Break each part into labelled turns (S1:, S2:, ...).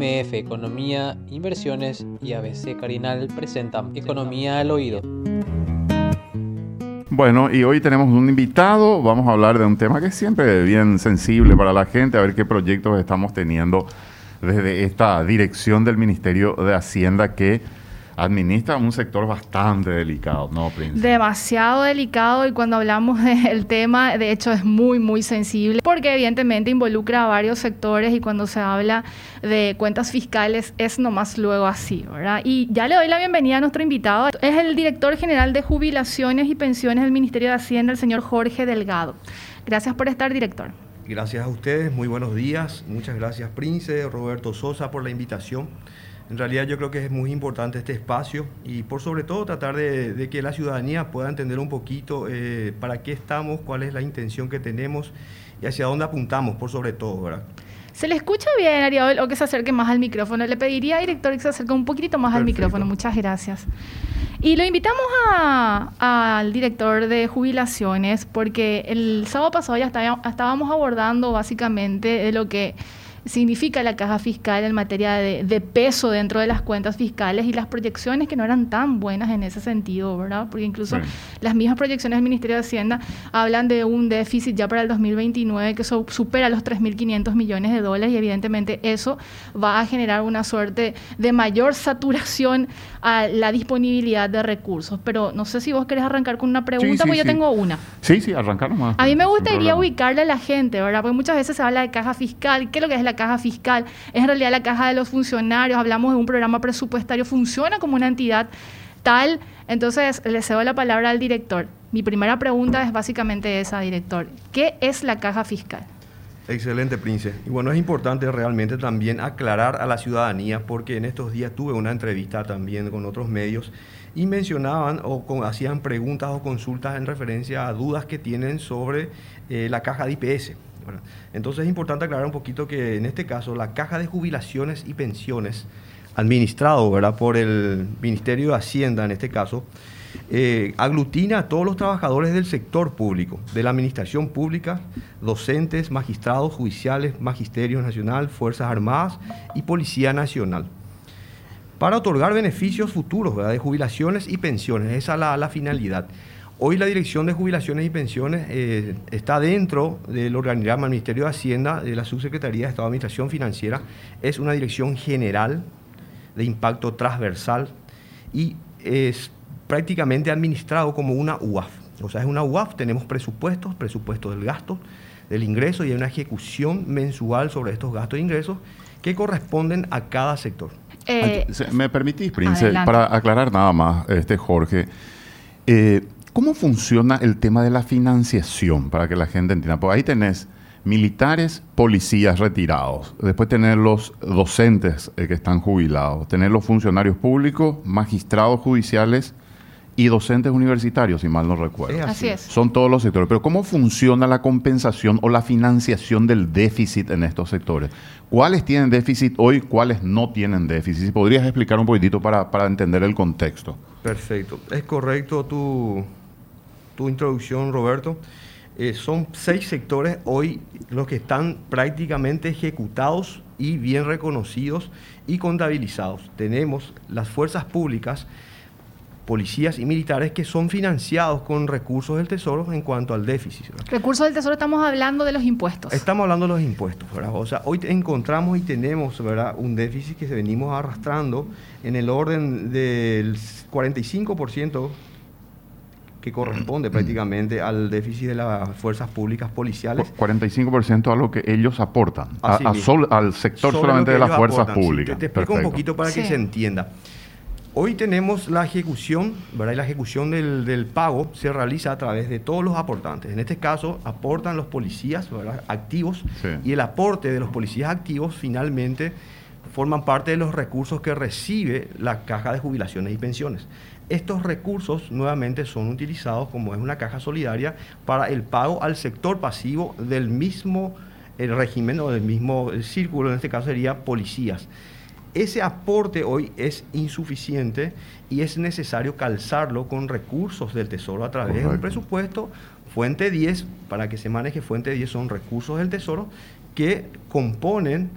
S1: MF Economía, Inversiones y ABC Carinal presentan Economía al Oído.
S2: Bueno, y hoy tenemos un invitado, vamos a hablar de un tema que es siempre bien sensible para la gente, a ver qué proyectos estamos teniendo desde esta dirección del Ministerio de Hacienda que administra un sector bastante delicado, ¿no, Prince?
S3: Demasiado delicado y cuando hablamos del tema, de hecho es muy, muy sensible porque evidentemente involucra a varios sectores y cuando se habla de cuentas fiscales es nomás luego así, ¿verdad? Y ya le doy la bienvenida a nuestro invitado, es el director general de jubilaciones y pensiones del Ministerio de Hacienda, el señor Jorge Delgado. Gracias por estar, director.
S4: Gracias a ustedes, muy buenos días. Muchas gracias, Prince, Roberto Sosa, por la invitación. En realidad yo creo que es muy importante este espacio y por sobre todo tratar de, que la ciudadanía pueda entender un poquito eh, para qué estamos, cuál es la intención que tenemos y hacia dónde apuntamos, por sobre todo, ¿verdad?
S3: ¿Se le escucha bien, Ariel, o que se acerque más al micrófono? Le pediría, director, que se acerque un poquitito más al micrófono. Muchas gracias. Y lo invitamos al director de jubilaciones porque el sábado pasado ya estábamos abordando básicamente lo que significa la caja fiscal en materia de, peso dentro de las cuentas fiscales y las proyecciones que no eran tan buenas en ese sentido, ¿verdad? Porque incluso las mismas proyecciones del Ministerio de Hacienda hablan de un déficit ya para el 2029 que supera los 3.500 millones de dólares y evidentemente eso va a generar una suerte de mayor saturación a la disponibilidad de recursos. Pero no sé si vos querés arrancar con una pregunta, porque yo tengo una.
S2: Sí, sí, arrancar más.
S3: A mí me gustaría ubicarle a la gente, ¿verdad? Porque muchas veces se habla de caja fiscal. ¿Qué es lo que es la caja fiscal, es en realidad la caja de los funcionarios, hablamos de un programa presupuestario, funciona como una entidad tal. Entonces, le cedo la palabra al director. Mi primera pregunta es básicamente esa, director. ¿Qué es la caja fiscal?
S4: Excelente, Prince. Y bueno, es importante realmente también aclarar a la ciudadanía, porque en estos días tuve una entrevista también con otros medios y mencionaban o hacían preguntas o consultas en referencia a dudas que tienen sobre eh, la caja de IPS. Entonces es importante aclarar un poquito que en este caso la caja de jubilaciones y pensiones, administrado por el Ministerio de Hacienda en este caso, eh, aglutina a todos los trabajadores del sector público, de la administración pública, docentes, magistrados judiciales, Magisterio Nacional, Fuerzas Armadas y Policía Nacional, para otorgar beneficios futuros de jubilaciones y pensiones. Esa es la finalidad. Hoy la Dirección de Jubilaciones y Pensiones eh, está dentro del organigrama del Ministerio de Hacienda, de la Subsecretaría de Estado de Administración Financiera. Es una dirección general de impacto transversal y es prácticamente administrado como una UAF. O sea, es una UAF, tenemos presupuestos, presupuestos del gasto, del ingreso y hay una ejecución mensual sobre estos gastos e ingresos que corresponden a cada sector.
S2: Eh, ¿Me permitís, Prince, para aclarar nada más, este Jorge? Eh, ¿Cómo funciona el tema de la financiación para que la gente entienda? Porque ahí tenés militares, policías retirados, después tener los docentes eh, que están jubilados, tener los funcionarios públicos, magistrados judiciales y docentes universitarios, si mal no recuerdo.
S3: Así es.
S2: Son todos los sectores. Pero ¿cómo funciona la compensación o la financiación del déficit en estos sectores? ¿Cuáles tienen déficit hoy, cuáles no tienen déficit? Si podrías explicar un poquitito para, para entender el contexto.
S4: Perfecto. Es correcto tu, tu introducción, Roberto. Eh, son seis sectores hoy los que están prácticamente ejecutados y bien reconocidos y contabilizados. Tenemos las fuerzas públicas, policías y militares que son financiados con recursos del Tesoro en cuanto al déficit.
S3: Recursos del Tesoro estamos hablando de los impuestos.
S4: Estamos hablando de los impuestos, O sea, hoy encontramos y tenemos, ¿verdad? Un déficit que venimos arrastrando en el orden del 45% que corresponde prácticamente al déficit de las fuerzas públicas policiales.
S2: 45% a lo que ellos aportan, al sector solamente de las fuerzas públicas.
S4: te, explico un poquito para que se entienda. Hoy tenemos la ejecución, ¿verdad? Y la ejecución del, pago se realiza a través de todos los aportantes. En este caso, aportan los policías activos y el aporte de los policías activos finalmente forman parte de los recursos que recibe la caja de jubilaciones y pensiones. Estos recursos nuevamente son utilizados como es una caja solidaria para el pago al sector pasivo del mismo el régimen o del mismo círculo, en este caso sería policías. Ese aporte hoy es insuficiente y es necesario calzarlo con recursos del Tesoro a través de un presupuesto. Fuente 10, para que se maneje Fuente 10 son recursos del Tesoro que componen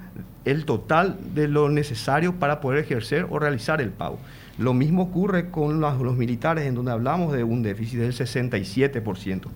S4: el total de lo necesario para poder ejercer o realizar el pago. Lo mismo ocurre con los, militares, en donde hablamos de un déficit del 67%.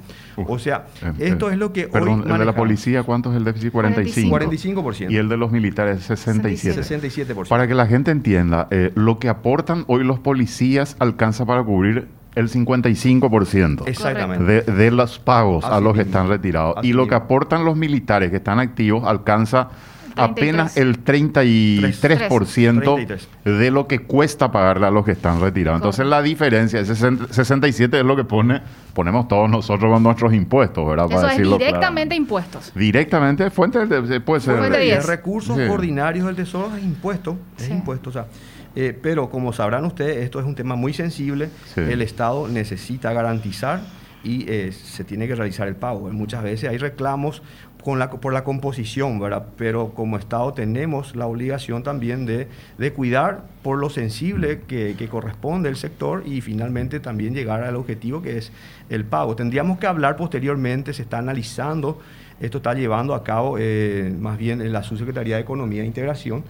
S4: o sea, eh, esto es lo que
S2: perdón,
S4: hoy
S2: el de la policía, ¿cuánto es el déficit? 45.
S4: 45%.
S2: Y el de los militares, 67.
S4: 67%.
S2: Para que la gente entienda, eh, lo que aportan hoy los policías alcanza para cubrir el 55%
S4: Exactamente.
S2: De, de, los pagos a los que están retirados. y lo que aportan los militares que están activos alcanza apenas el 33% de lo que cuesta pagarle a los que están retirados. Entonces la diferencia, ese 67 es lo que pone, ponemos todos nosotros con nuestros impuestos, ¿verdad?
S3: Eso es directamente impuestos.
S2: Directamente fuente de, puede ser
S4: de, recursos ordinarios del Tesoro es impuesto, es impuesto, o sea, eh, pero como sabrán ustedes, esto es un tema muy sensible. El Estado necesita garantizar y eh, se tiene que realizar el pago. Muchas veces hay reclamos por la composición, ¿verdad? Pero como Estado tenemos la obligación también de, cuidar por lo sensible que, corresponde el sector y finalmente también llegar al objetivo que es el pago. Tendríamos que hablar posteriormente, se está analizando, esto está llevando a cabo eh, más bien en la Subsecretaría de Economía e Integración,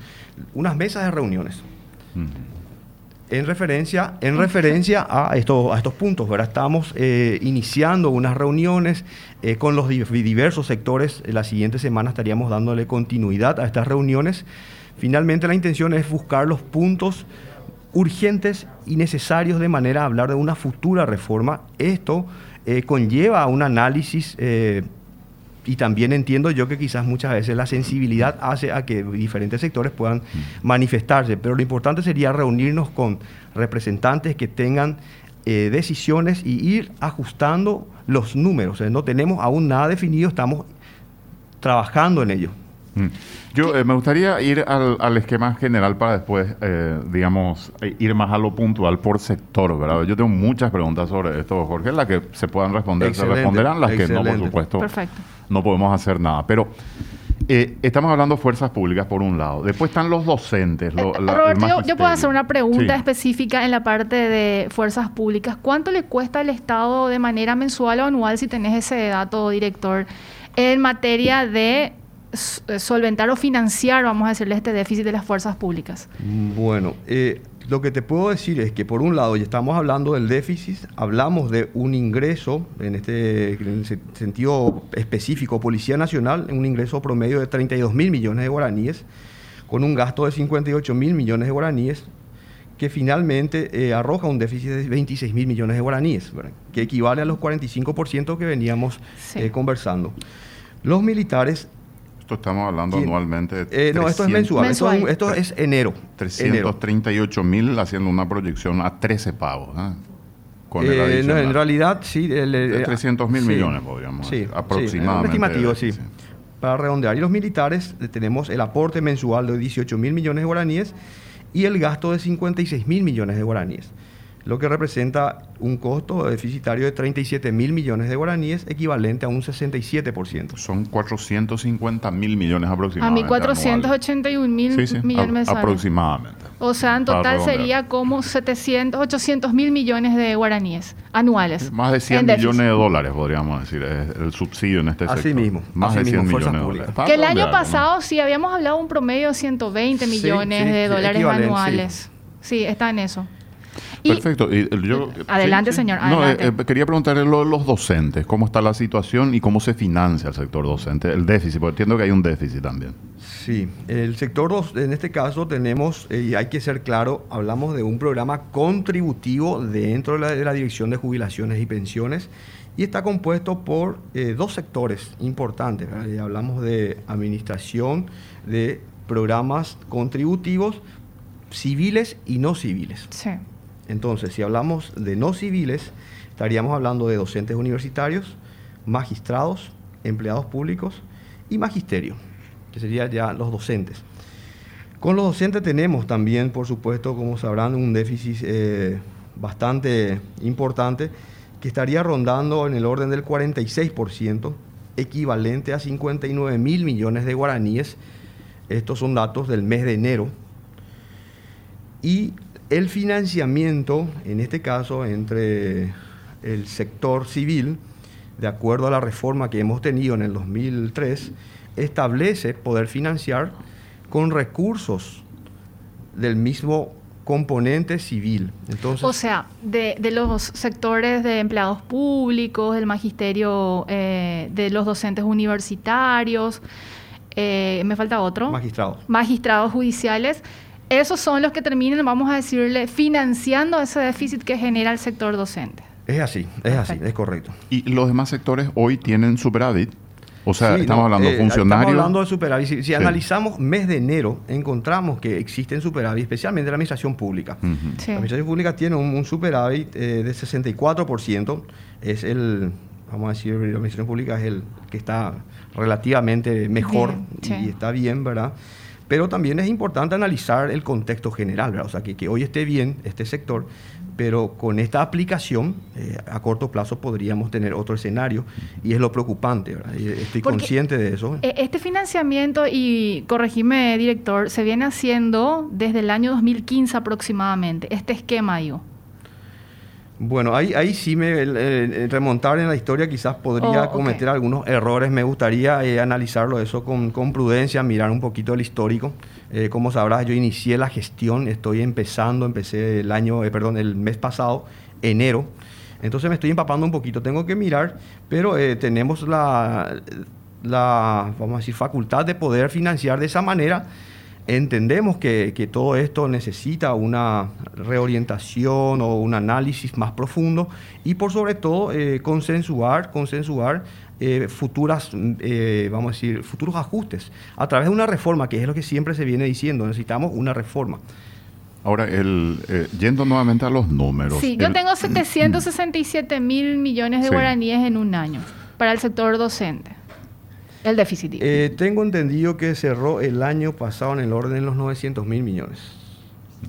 S4: unas mesas de reuniones en referencia, en referencia a, estos, puntos. ¿verdad? Estamos eh, iniciando unas reuniones eh, con los diversos sectores. La siguiente semana estaríamos dándole continuidad a estas reuniones. Finalmente la intención es buscar los puntos urgentes y necesarios de manera a hablar de una futura reforma. Esto eh, conlleva un análisis y también entiendo yo que quizás muchas veces la sensibilidad hace a que diferentes sectores puedan manifestarse, pero lo importante sería reunirnos con representantes que tengan eh, decisiones y ir ajustando los números. no tenemos aún nada definido, estamos trabajando en ello.
S2: Mm. Yo eh, me gustaría ir al, esquema general para después, eh, digamos, ir más a lo puntual por sector, ¿verdad? Yo tengo muchas preguntas sobre esto, Jorge, las que se puedan responder, se responderán, las que no, por supuesto.
S3: Perfecto
S2: no podemos hacer nada. Pero eh, estamos hablando de fuerzas públicas por un lado. Después están los docentes.
S3: Eh, yo, puedo hacer una pregunta específica en la parte de fuerzas públicas. ¿Cuánto le cuesta al Estado de manera mensual o anual, si tenés ese dato, director, en materia de eh, solventar o financiar, vamos a decirle, este déficit de las fuerzas públicas?
S4: Bueno, eh, lo que te puedo decir es que por un lado, ya estamos hablando del déficit, hablamos de un ingreso, en este sentido específico, Policía Nacional, un ingreso promedio de 32 mil millones de guaraníes, con un gasto de 58 mil millones de guaraníes, que finalmente eh, arroja un déficit de 26 mil millones de guaraníes, que equivale a los 45% que veníamos eh, conversando. Los militares
S2: esto estamos hablando anualmente.
S4: De eh, no, esto es mensual. Esto, es enero.
S2: 338 mil haciendo una proyección a 13 pagos. ¿eh?
S4: eh no, en realidad, sí.
S2: de 300 mil millones, podríamos sí, aproximadamente.
S4: estimativo, sí. Para redondear. Y los militares eh, tenemos el aporte mensual de 18 mil millones de guaraníes y el gasto de 56 mil millones de guaraníes lo que representa un costo deficitario de 37 mil millones de guaraníes, equivalente a un 67%.
S2: Son 450 mil millones aproximadamente.
S3: A 1.481 mil millones
S2: Aproximadamente.
S3: O sea, en total sería como 700, 800 mil millones de guaraníes anuales.
S2: Más de 100 millones de dólares, podríamos decir, el subsidio en este sector.
S4: Así mismo.
S2: Más de 100 millones de dólares.
S3: Que el año pasado sí habíamos hablado un promedio de 120 millones de dólares anuales. Sí, está en eso.
S2: Perfecto.
S3: adelante, señor. No,
S2: eh, eh, quería preguntarle lo de los docentes, cómo está la situación y cómo se financia el sector docente, el déficit, porque entiendo que hay un déficit también.
S4: Sí, el sector, en este caso tenemos, eh, y hay que ser claro, hablamos de un programa contributivo dentro de la, Dirección de Jubilaciones y Pensiones y está compuesto por dos sectores importantes. Hablamos de administración de programas contributivos civiles y no civiles.
S3: Sí.
S4: Entonces, si hablamos de no civiles, estaríamos hablando de docentes universitarios, magistrados, empleados públicos y magisterio, que serían ya los docentes. Con los docentes tenemos también, por supuesto, como sabrán, un déficit eh, bastante importante que estaría rondando en el orden del 46%, equivalente a 59 mil millones de guaraníes. Estos son datos del mes de enero. Y el financiamiento, en este caso, entre el sector civil, de acuerdo a la reforma que hemos tenido en el 2003, establece poder financiar con recursos del mismo componente civil. Entonces,
S3: o sea, de, los sectores de empleados públicos, del magisterio, eh, de los docentes universitarios, eh, me falta otro.
S4: Magistrados.
S3: Magistrados judiciales. Esos son los que terminan, vamos a decirle, financiando ese déficit que genera el sector docente.
S4: Es así, es así, es correcto.
S2: ¿Y los demás sectores hoy tienen superávit? O sea, estamos hablando de eh, funcionarios.
S4: Estamos hablando de superávit. Si, analizamos mes de enero, encontramos que existen superávit, especialmente en la administración pública. La administración pública tiene un, superávit eh, de 64%. Es el, vamos a decir, la administración pública es el que está relativamente mejor y está bien, ¿verdad? Pero también es importante analizar el contexto general, ¿verdad? O sea, que, que hoy esté bien este sector pero con esta aplicación eh, a corto plazo podríamos tener otro escenario y es lo preocupante, estoy consciente de eso.
S3: E-, este financiamiento, y corregime director, se viene haciendo desde el año 2015 aproximadamente, este esquema, yo.
S4: Bueno, ahí, ahí sí me remontar en la historia quizás podría oh, cometer algunos errores. Me gustaría eh, analizarlo eso con, con, prudencia, mirar un poquito el histórico. Eh, como sabrás, yo inicié la gestión, estoy empezando, empecé el año, eh, perdón, el mes pasado, enero. Entonces me estoy empapando un poquito, tengo que mirar, pero tenemos la, la, vamos a decir, facultad de poder financiar de esa manera Entendemos que, todo esto necesita una reorientación o un análisis más profundo y por sobre todo eh, consensuar, consensuar eh, futuras, eh, vamos a decir, futuros ajustes a través de una reforma, que es lo que siempre se viene diciendo, necesitamos una reforma.
S2: Ahora, el, yendo nuevamente a los números.
S3: Sí, yo tengo 767 mil millones de guaraníes en un año para el sector docente. El déficit.
S4: Eh, tengo entendido que cerró el año pasado en el orden de los 900 mil millones.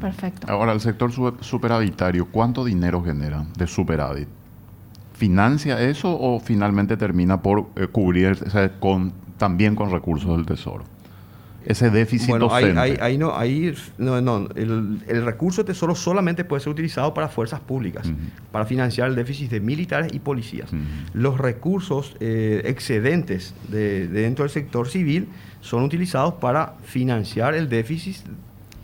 S3: Perfecto.
S2: Ahora, el sector superavitario, ¿cuánto dinero genera de superávit? ¿Financia eso o finalmente termina por eh, cubrir con, también con recursos del Tesoro? Ese déficit bueno,
S4: docente. Ahí, ahí, no, ahí no, no el, el, recurso de tesoro solamente puede ser utilizado para fuerzas públicas, para financiar el déficit de militares y policías. Los recursos eh, excedentes de, dentro del sector civil son utilizados para financiar el déficit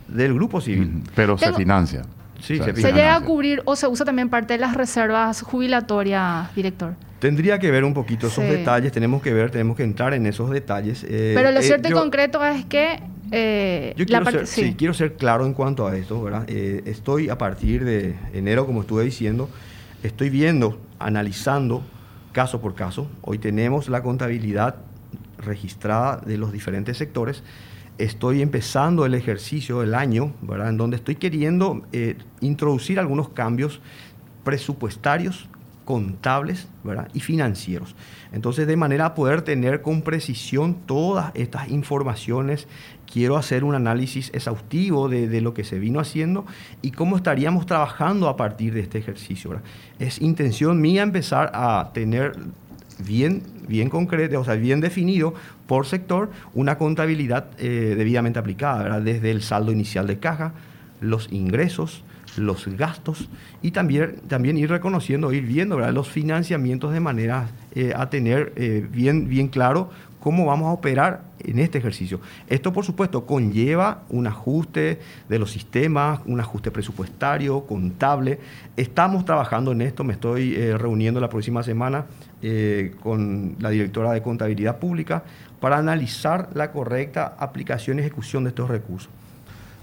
S4: del grupo civil.
S2: Pero se financia.
S3: Sí, se, se llega a cubrir o se usa también parte de las reservas jubilatorias, director.
S4: Tendría que ver un poquito esos detalles, tenemos que ver, tenemos que entrar en esos detalles.
S3: Eh, Pero lo eh, cierto y concreto es que...
S4: Eh, yo quiero, ser, sí. quiero ser claro en cuanto a esto, ¿verdad? estoy a partir de enero, como estuve diciendo, estoy viendo, analizando caso por caso. Hoy tenemos la contabilidad registrada de los diferentes sectores. Estoy empezando el ejercicio del año, ¿verdad? En donde estoy queriendo introducir algunos cambios presupuestarios contables ¿verdad? y financieros. Entonces, de manera a poder tener con precisión todas estas informaciones, quiero hacer un análisis exhaustivo de, lo que se vino haciendo y cómo estaríamos trabajando a partir de este ejercicio. Es intención mía empezar a tener bien, bien concreto, o sea, bien definido por sector, una contabilidad eh, debidamente aplicada, desde el saldo inicial de caja, los ingresos, los gastos y también, también ir reconociendo, ir viendo los financiamientos de manera eh, a tener eh, bien, bien claro cómo vamos a operar en este ejercicio. Esto, por supuesto, conlleva un ajuste de los sistemas, un ajuste presupuestario, contable. Estamos trabajando en esto, me estoy eh, reuniendo la próxima semana con la directora de contabilidad pública para analizar la correcta aplicación y ejecución de estos recursos.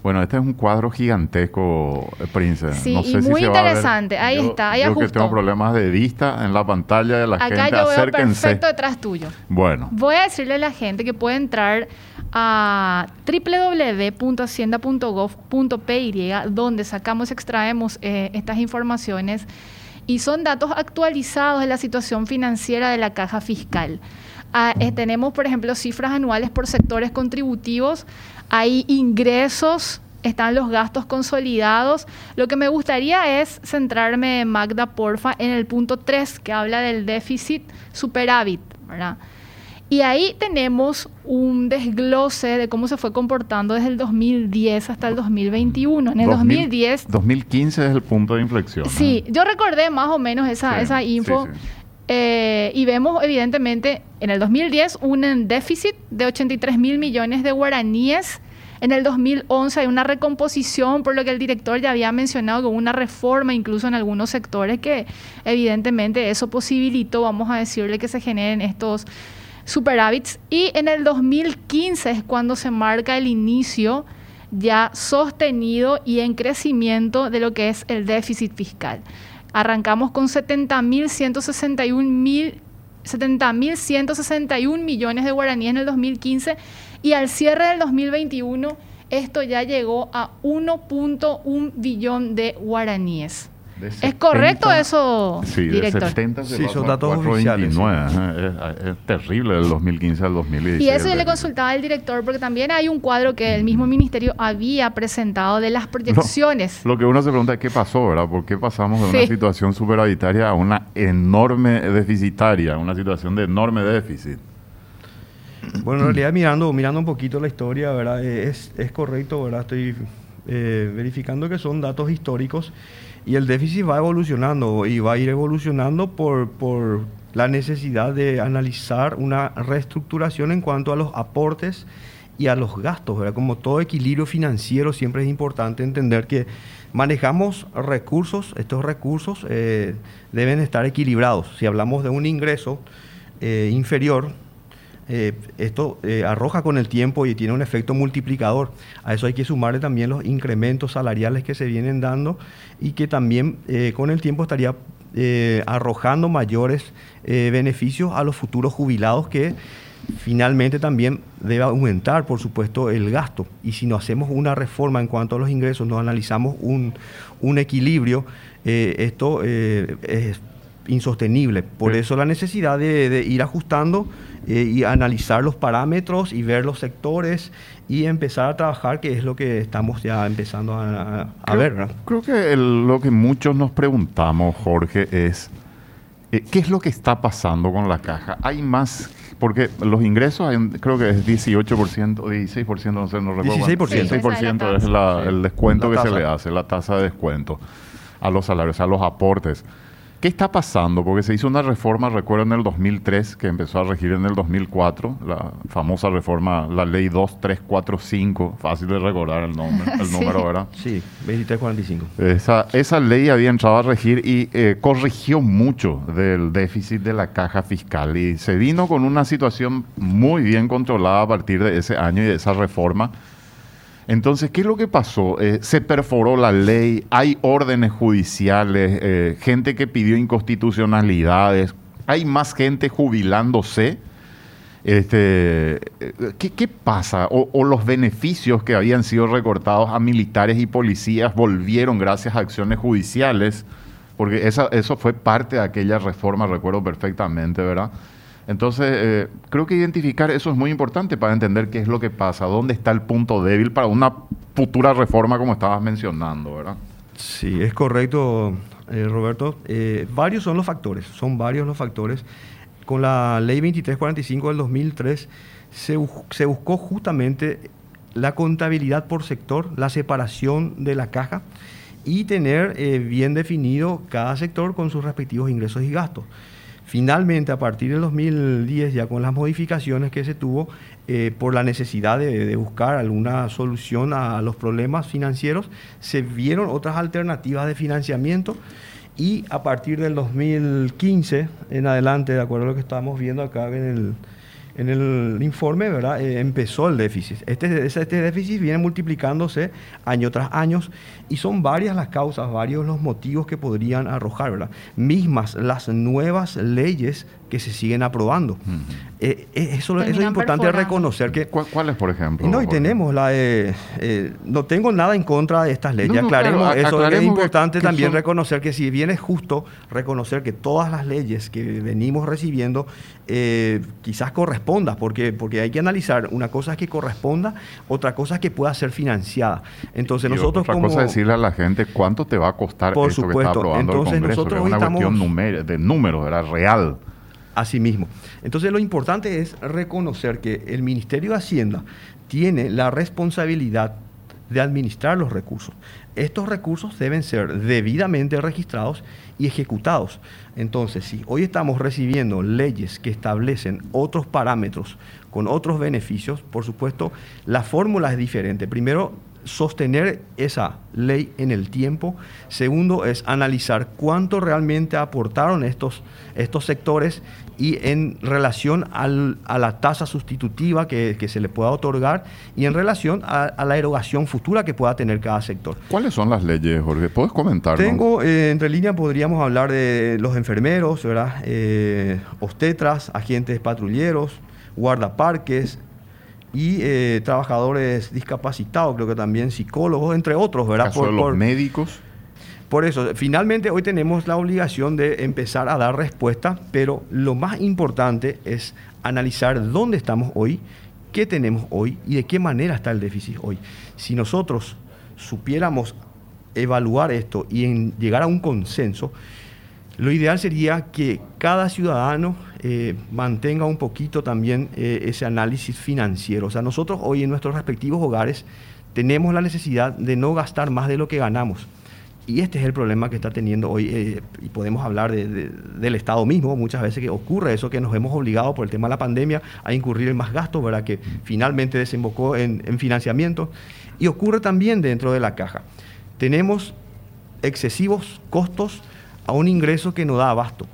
S2: Bueno, este es un cuadro gigantesco, eh, Prince.
S3: Sí, y muy interesante. Ahí está, ahí
S2: Yo que tengo problemas de vista en la pantalla de la gente.
S3: Acá yo veo perfecto detrás tuyo.
S2: Bueno.
S3: Voy a decirle a la gente que puede entrar a www.hacienda.gov.py, donde sacamos, extraemos eh, estas informaciones y son datos actualizados de la situación financiera de la caja fiscal. Ah, eh, tenemos, por ejemplo, cifras anuales por sectores contributivos hay ingresos, están los gastos consolidados. Lo que me gustaría es centrarme, Magda, porfa, en el punto 3, que habla del déficit superávit, ¿verdad? Y ahí tenemos un desglose de cómo se fue comportando desde el 2010 hasta el 2021. En el 2010...
S2: 2015 es el punto de inflexión.
S3: Sí, yo recordé más o menos esa, esa info. Eh, y vemos evidentemente en el 2010 un déficit de 83 mil millones de guaraníes. En el 2011 hay una recomposición, por lo que el director ya había mencionado, con una reforma incluso en algunos sectores que evidentemente eso posibilitó, vamos a decirle, que se generen estos superávits. Y en el 2015 es cuando se marca el inicio ya sostenido y en crecimiento de lo que es el déficit fiscal. Arrancamos con 70.161 millones de guaraníes en el 2015 y al cierre del 2021 esto ya llegó a 1.1 billón de guaraníes. ¿Es correcto eso,
S2: sí, director? De 70
S4: sí, son datos oficiales.
S2: Es, terrible del 2015 al 2016.
S3: Y eso yo le consultaba al director porque también hay un cuadro que el mismo ministerio había presentado de las proyecciones.
S2: lo que uno se pregunta es qué pasó, ¿verdad? ¿Por qué pasamos de una situación superavitaria a una enorme deficitaria, una situación de enorme déficit?
S4: Bueno, en realidad mirando, mirando un poquito la historia, ¿verdad? Es, es correcto, ¿verdad? Estoy eh, verificando que son datos históricos y el déficit va evolucionando y va a ir evolucionando por, por la necesidad de analizar una reestructuración en cuanto a los aportes y a los gastos. Como todo equilibrio financiero siempre es importante entender que manejamos recursos, estos recursos eh, deben estar equilibrados. Si hablamos de un ingreso eh, inferior, eh, esto eh, arroja con el tiempo y tiene un efecto multiplicador. A eso hay que sumarle también los incrementos salariales que se vienen dando y que también eh, con el tiempo estaría arrojando mayores beneficios a los futuros jubilados que finalmente también debe aumentar, por supuesto, el gasto. Y si no hacemos una reforma en cuanto a los ingresos, no analizamos un, equilibrio, esto es insostenible. Por eso la necesidad de ir ajustando eh, y analizar los parámetros y ver los sectores y empezar a trabajar, que es lo que estamos ya empezando a, ver.
S2: Creo que lo que muchos nos preguntamos, Jorge, es eh, ¿qué es lo que está pasando con la caja? Hay más, porque los ingresos creo que es 18%, 16%, no sé, no recuerdo. 16%. 16% es el descuento que se le hace, la tasa de descuento a los salarios, a los aportes. ¿Qué está pasando? Porque se hizo una reforma, recuerdo, en el 2003, que empezó a regir en el 2004, la famosa reforma, la ley 2345, fácil de recordar el nombre, el número, ¿verdad?
S4: Sí, 2345.
S2: Esa, esa ley había entrado a regir y eh, corrigió mucho del déficit de la caja fiscal y se vino con una situación muy bien controlada a partir de ese año y de esa reforma entonces, ¿qué es lo que pasó? Eh, se perforó la ley, hay órdenes judiciales, eh, gente que pidió inconstitucionalidades, hay más gente jubilándose. Este, eh, ¿qué, pasa? O, los beneficios que habían sido recortados a militares y policías volvieron gracias a acciones judiciales, porque eso fue parte de aquella reforma, recuerdo perfectamente, ¿verdad? Entonces, eh, creo que identificar eso es muy importante para entender qué es lo que pasa, dónde está el punto débil para una futura reforma como estabas mencionando, ¿verdad?
S4: Sí, es correcto, eh, Roberto. Eh, varios son los factores, son varios los factores. Con la ley 2345 del 2003 se, se buscó justamente la contabilidad por sector, la separación de la caja y tener bien definido cada sector con sus respectivos ingresos y gastos. Finalmente, a partir del 2010, ya con las modificaciones que se tuvo, eh, por la necesidad de, buscar alguna solución a, los problemas financieros, se vieron otras alternativas de financiamiento y a partir del 2015 en adelante, de acuerdo a lo que estamos viendo acá en el, en el informe, ¿verdad? Eh, empezó el déficit. Este, este déficit viene multiplicándose año tras año y son varias las causas, varios los motivos que podrían arrojar, ¿verdad? Mismas las nuevas leyes que se siguen aprobando. Eh, eh, eso, es importante reconocer que...
S2: ¿Cuáles, por ejemplo?
S4: No, y tenemos la... Eh, no tengo nada en contra de estas leyes. aclaremos eso. es importante también reconocer que si bien es justo reconocer que todas las leyes que venimos recibiendo quizás corresponda, porque, porque hay que analizar, una cosa es que corresponda, otra cosa es que pueda ser financiada. Entonces nosotros
S2: otra cosa es decirle a la gente cuánto te va a costar
S4: por supuesto. que está aprobando Entonces,
S2: el Congreso, nosotros es una cuestión de números, era real.
S4: Así mismo. Entonces lo importante es reconocer que el Ministerio de Hacienda tiene la responsabilidad de administrar los recursos. Estos recursos deben ser debidamente registrados y ejecutados. Entonces, si hoy estamos recibiendo leyes que establecen otros parámetros con otros beneficios, por supuesto, la fórmula es diferente. Primero, sostener esa ley en el tiempo. Segundo es analizar cuánto realmente aportaron estos, estos sectores y en relación a la tasa sustitutiva que, se le pueda otorgar y en relación a, la erogación futura que pueda tener cada sector.
S2: ¿Cuáles son las leyes, Jorge? ¿Puedes comentar?
S4: Tengo, eh, entre líneas podríamos hablar de los enfermeros, ¿verdad? Eh, obstetras, agentes patrulleros, guardaparques, y eh, trabajadores discapacitados, creo que también psicólogos, entre otros, ¿verdad?
S2: por, los médicos.
S4: Por eso, finalmente hoy tenemos la obligación de empezar a dar respuesta, pero lo más importante es analizar dónde estamos hoy, qué tenemos hoy y de qué manera está el déficit hoy. Si nosotros supiéramos evaluar esto y en llegar a un consenso, lo ideal sería que cada ciudadano eh, mantenga un poquito también eh, ese análisis financiero. O sea, nosotros hoy en nuestros respectivos hogares tenemos la necesidad de no gastar más de lo que ganamos. Y este es el problema que está teniendo hoy, eh, y podemos hablar del Estado mismo, muchas veces que ocurre eso, que nos hemos obligado por el tema de la pandemia a incurrir en más gastos, ¿verdad? que finalmente desembocó en, en financiamiento, y ocurre también dentro de la caja. Tenemos excesivos costos a un ingreso que no da abasto.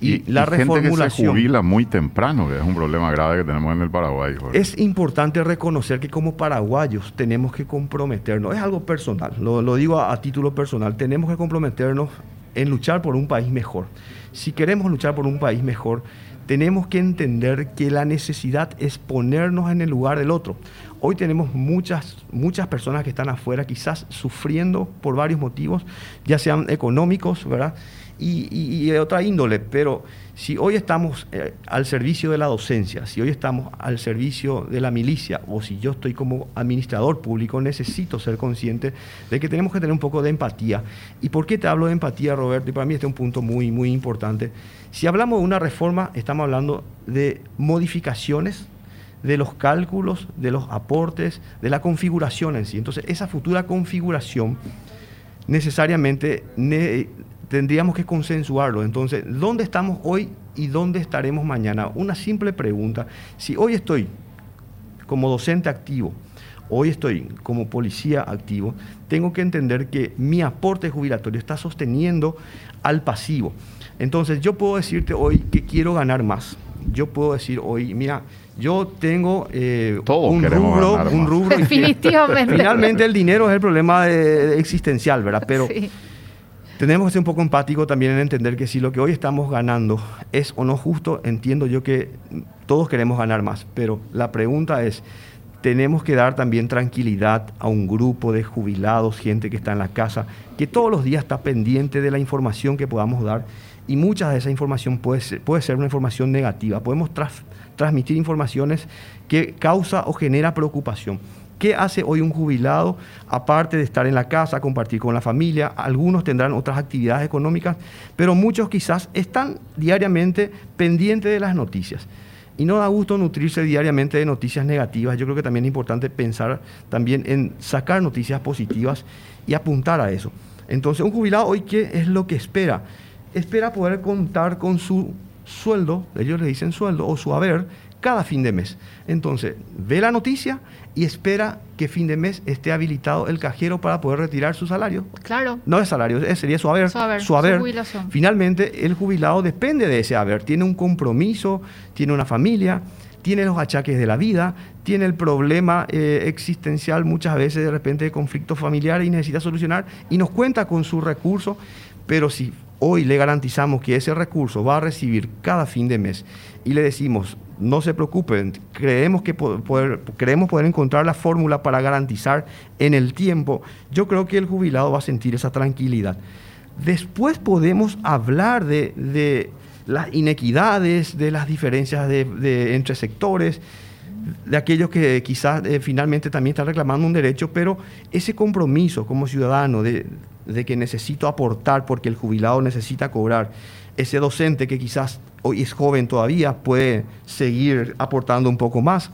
S2: Y, la reformulación. Gente que se jubila muy temprano, que es un problema grave que tenemos en el Paraguay.
S4: Es importante reconocer que como paraguayos tenemos que comprometernos, es algo personal, lo, digo a, título personal, tenemos que comprometernos en luchar por un país mejor. Si queremos luchar por un país mejor, tenemos que entender que la necesidad es ponernos en el lugar del otro. Hoy tenemos muchas, muchas personas que están afuera quizás sufriendo por varios motivos, ya sean económicos, ¿verdad? Y, de otra índole, pero si hoy estamos eh, al servicio de la docencia, si hoy estamos al servicio de la milicia, o si yo estoy como administrador público, necesito ser consciente de que tenemos que tener un poco de empatía. ¿Y por qué te hablo de empatía, Roberto? Y para mí este es un punto muy, muy importante. Si hablamos de una reforma, estamos hablando de modificaciones de los cálculos, de los aportes, de la configuración en sí. Entonces, esa futura configuración necesariamente tendríamos que consensuarlo. Entonces, ¿dónde estamos hoy y dónde estaremos mañana? Una simple pregunta. Si hoy estoy como docente activo, hoy estoy como policía activo, tengo que entender que mi aporte jubilatorio está sosteniendo al pasivo. Entonces, yo puedo decirte hoy que quiero ganar más. Yo puedo decir hoy, mira, yo tengo eh, un, rubro, un rubro.
S3: Definitivamente.
S4: Finalmente el dinero es el problema existencial, ¿verdad? Pero tenemos que ser un poco empáticos también en entender que si lo que hoy estamos ganando es o no justo, entiendo yo que todos queremos ganar más, pero la pregunta es, tenemos que dar también tranquilidad a un grupo de jubilados, gente que está en la casa, que todos los días está pendiente de la información que podamos dar y mucha de esa información puede ser, puede ser una información negativa. Podemos transmitir informaciones que causa o genera preocupación. ¿Qué hace hoy un jubilado aparte de estar en la casa, compartir con la familia? Algunos tendrán otras actividades económicas, pero muchos quizás están diariamente pendientes de las noticias. Y no da gusto nutrirse diariamente de noticias negativas. Yo creo que también es importante pensar también en sacar noticias positivas y apuntar a eso. Entonces, un jubilado hoy, ¿qué es lo que espera? Espera poder contar con su sueldo, ellos le dicen sueldo, o su haber, cada fin de mes. Entonces, ve la noticia y espera que fin de mes esté habilitado el cajero para poder retirar su salario.
S3: Claro.
S4: No es salario, sería su haber. Su haber. Su haber. Finalmente, el jubilado depende de ese haber. Tiene un compromiso, tiene una familia, tiene los achaques de la vida, tiene el problema eh, existencial muchas veces de repente de conflicto familiar y necesita solucionar y nos cuenta con su recurso, pero si hoy le garantizamos que ese recurso va a recibir cada fin de mes y le decimos, no se preocupen, creemos, que poder, creemos poder encontrar la fórmula para garantizar en el tiempo, yo creo que el jubilado va a sentir esa tranquilidad. Después podemos hablar de, las inequidades, de las diferencias de, entre sectores, de aquellos que quizás eh, finalmente también están reclamando un derecho, pero ese compromiso como ciudadano de, de que necesito aportar porque el jubilado necesita cobrar. Ese docente que quizás hoy es joven todavía puede seguir aportando un poco más.